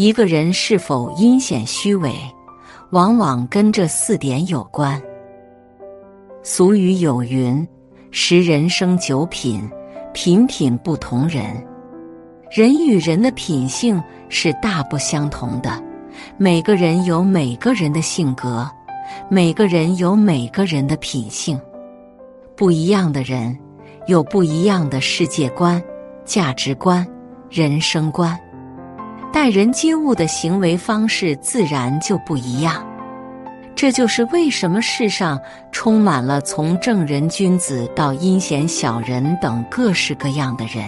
一个人是否阴险虚伪，往往跟这四点有关。俗语有云：“识人生九品，品品不同人。”人与人的品性是大不相同的。每个人有每个人的性格，每个人有每个人的品性。不一样的人有不一样的世界观、价值观、人生观。待人接物的行为方式自然就不一样，这就是为什么世上充满了从正人君子到阴险小人等各式各样的人。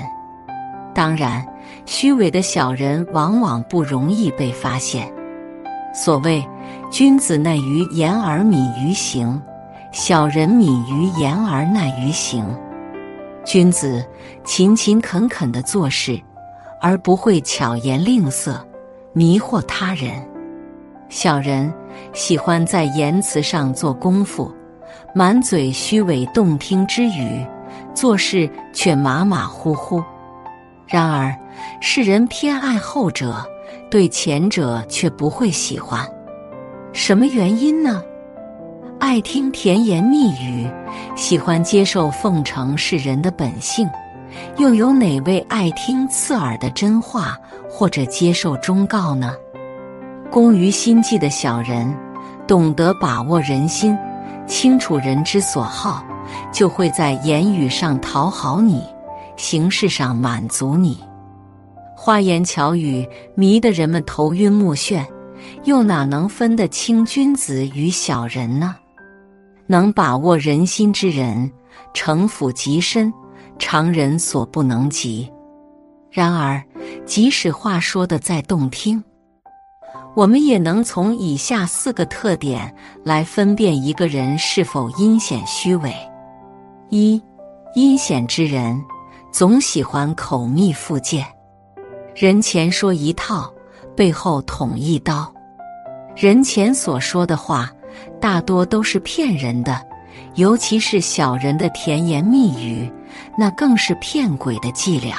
当然，虚伪的小人往往不容易被发现。所谓“君子耐于言而敏于行，小人敏于言而耐于行”。君子勤勤恳恳的做事。而不会巧言令色，迷惑他人。小人喜欢在言辞上做功夫，满嘴虚伪动听之语，做事却马马虎虎。然而世人偏爱后者，对前者却不会喜欢。什么原因呢？爱听甜言蜜语，喜欢接受奉承是人的本性。又有哪位爱听刺耳的真话或者接受忠告呢？工于心计的小人，懂得把握人心，清楚人之所好，就会在言语上讨好你，形式上满足你。花言巧语迷得人们头晕目眩，又哪能分得清君子与小人呢？能把握人心之人，城府极深。常人所不能及。然而，即使话说的再动听，我们也能从以下四个特点来分辨一个人是否阴险虚伪：一、阴险之人总喜欢口蜜腹剑，人前说一套，背后捅一刀。人前所说的话，大多都是骗人的，尤其是小人的甜言蜜语。那更是骗鬼的伎俩。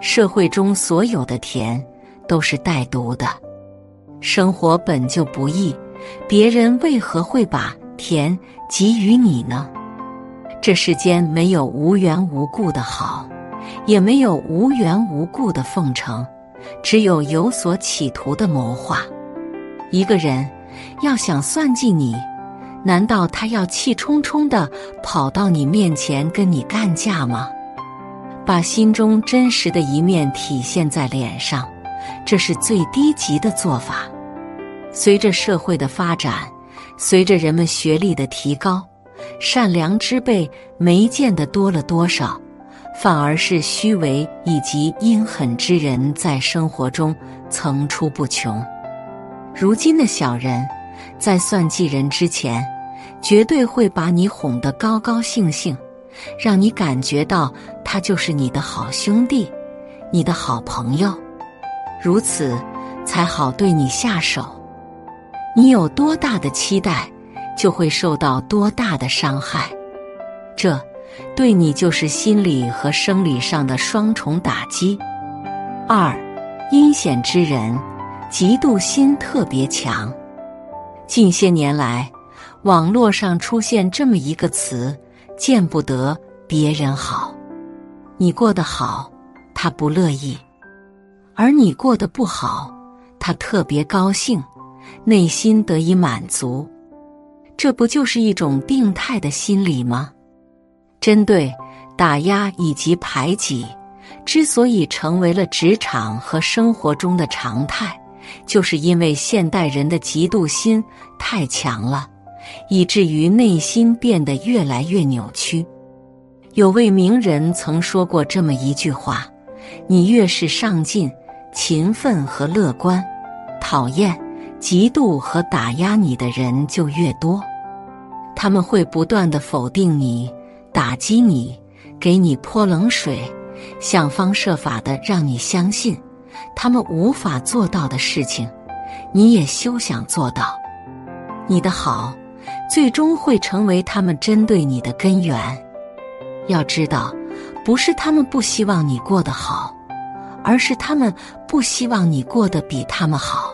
社会中所有的甜都是带毒的。生活本就不易，别人为何会把甜给予你呢？这世间没有无缘无故的好，也没有无缘无故的奉承，只有有所企图的谋划。一个人要想算计你。难道他要气冲冲的跑到你面前跟你干架吗？把心中真实的一面体现在脸上，这是最低级的做法。随着社会的发展，随着人们学历的提高，善良之辈没见得多了多少，反而是虚伪以及阴狠之人在生活中层出不穷。如今的小人。在算计人之前，绝对会把你哄得高高兴兴，让你感觉到他就是你的好兄弟，你的好朋友，如此才好对你下手。你有多大的期待，就会受到多大的伤害，这对你就是心理和生理上的双重打击。二，阴险之人，嫉妒心特别强。近些年来，网络上出现这么一个词：“见不得别人好。”你过得好，他不乐意；而你过得不好，他特别高兴，内心得以满足。这不就是一种病态的心理吗？针对打压以及排挤，之所以成为了职场和生活中的常态。就是因为现代人的嫉妒心太强了，以至于内心变得越来越扭曲。有位名人曾说过这么一句话：“你越是上进、勤奋和乐观，讨厌、嫉妒和打压你的人就越多。他们会不断的否定你、打击你、给你泼冷水，想方设法的让你相信。”他们无法做到的事情，你也休想做到。你的好，最终会成为他们针对你的根源。要知道，不是他们不希望你过得好，而是他们不希望你过得比他们好。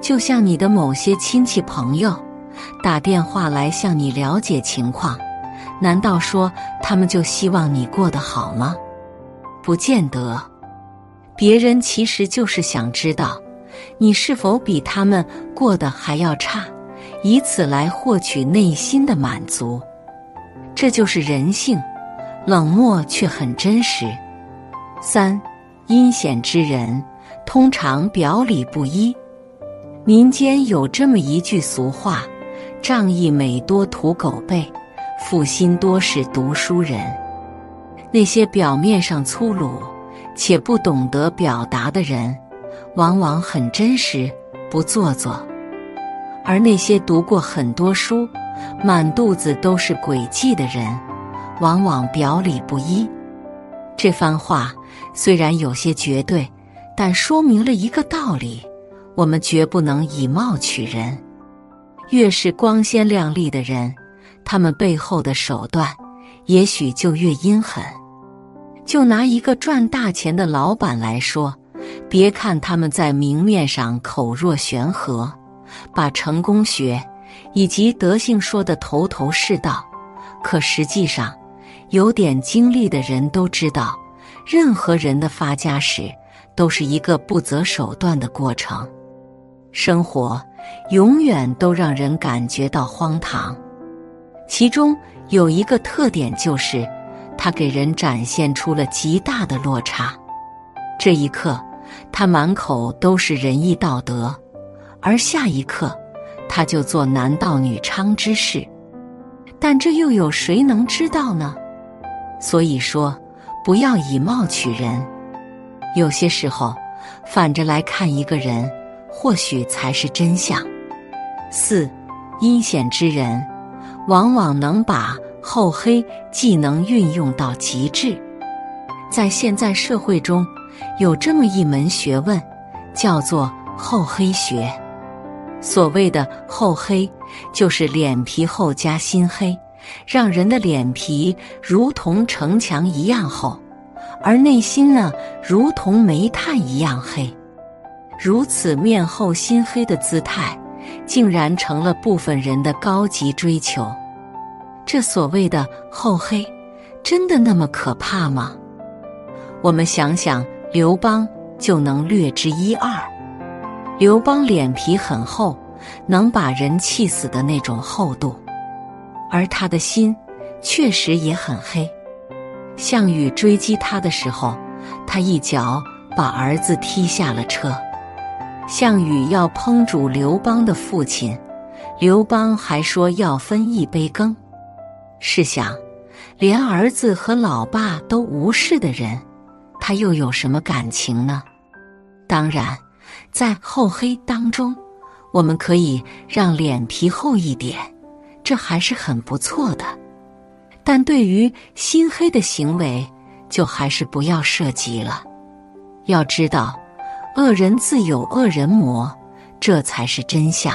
就像你的某些亲戚朋友打电话来向你了解情况，难道说他们就希望你过得好吗？不见得。别人其实就是想知道你是否比他们过得还要差，以此来获取内心的满足。这就是人性，冷漠却很真实。三，阴险之人通常表里不一。民间有这么一句俗话：“仗义每多屠狗辈，负心多是读书人。”那些表面上粗鲁且不懂得表达的人，往往很真实，不做作；而那些读过很多书、满肚子都是诡计的人，往往表里不一。这番话虽然有些绝对，但说明了一个道理。我们绝不能以貌取人。越是光鲜亮丽的人，他们背后的手段也许就越阴狠。就拿一个赚大钱的老板来说，别看他们在明面上口若悬河，把成功学以及德性说得头头是道，可实际上，有点经历的人都知道，任何人的发家史都是一个不择手段的过程。生活永远都让人感觉到荒唐，其中有一个特点就是，他给人展现出了极大的落差。这一刻，他满口都是仁义道德，而下一刻，他就做男盗女娼之事。但这又有谁能知道呢？所以说，不要以貌取人。有些时候，反着来看一个人。或许才是真相。四，阴险之人往往能把厚黑技能运用到极致。在现在社会中，有这么一门学问，叫做厚黑学。所谓的厚黑，就是脸皮厚加心黑，让人的脸皮如同城墙一样厚，而内心呢，如同煤炭一样黑。如此面厚心黑的姿态，竟然成了部分人的高级追求。这所谓的厚黑，真的那么可怕吗？我们想想，刘邦就能略知一二。刘邦脸皮很厚，能把人气死的那种厚度，而他的心确实也很黑。项羽追击他的时候，他一脚把儿子踢下了车。项羽要烹煮刘邦的父亲，刘邦还说要分一杯羹。试想，连儿子和老爸都无视的人，他又有什么感情呢？当然，在厚黑当中，我们可以让脸皮厚一点，这还是很不错的。但对于心黑的行为，就还是不要涉及了。要知道。恶人自有恶人磨，这才是真相。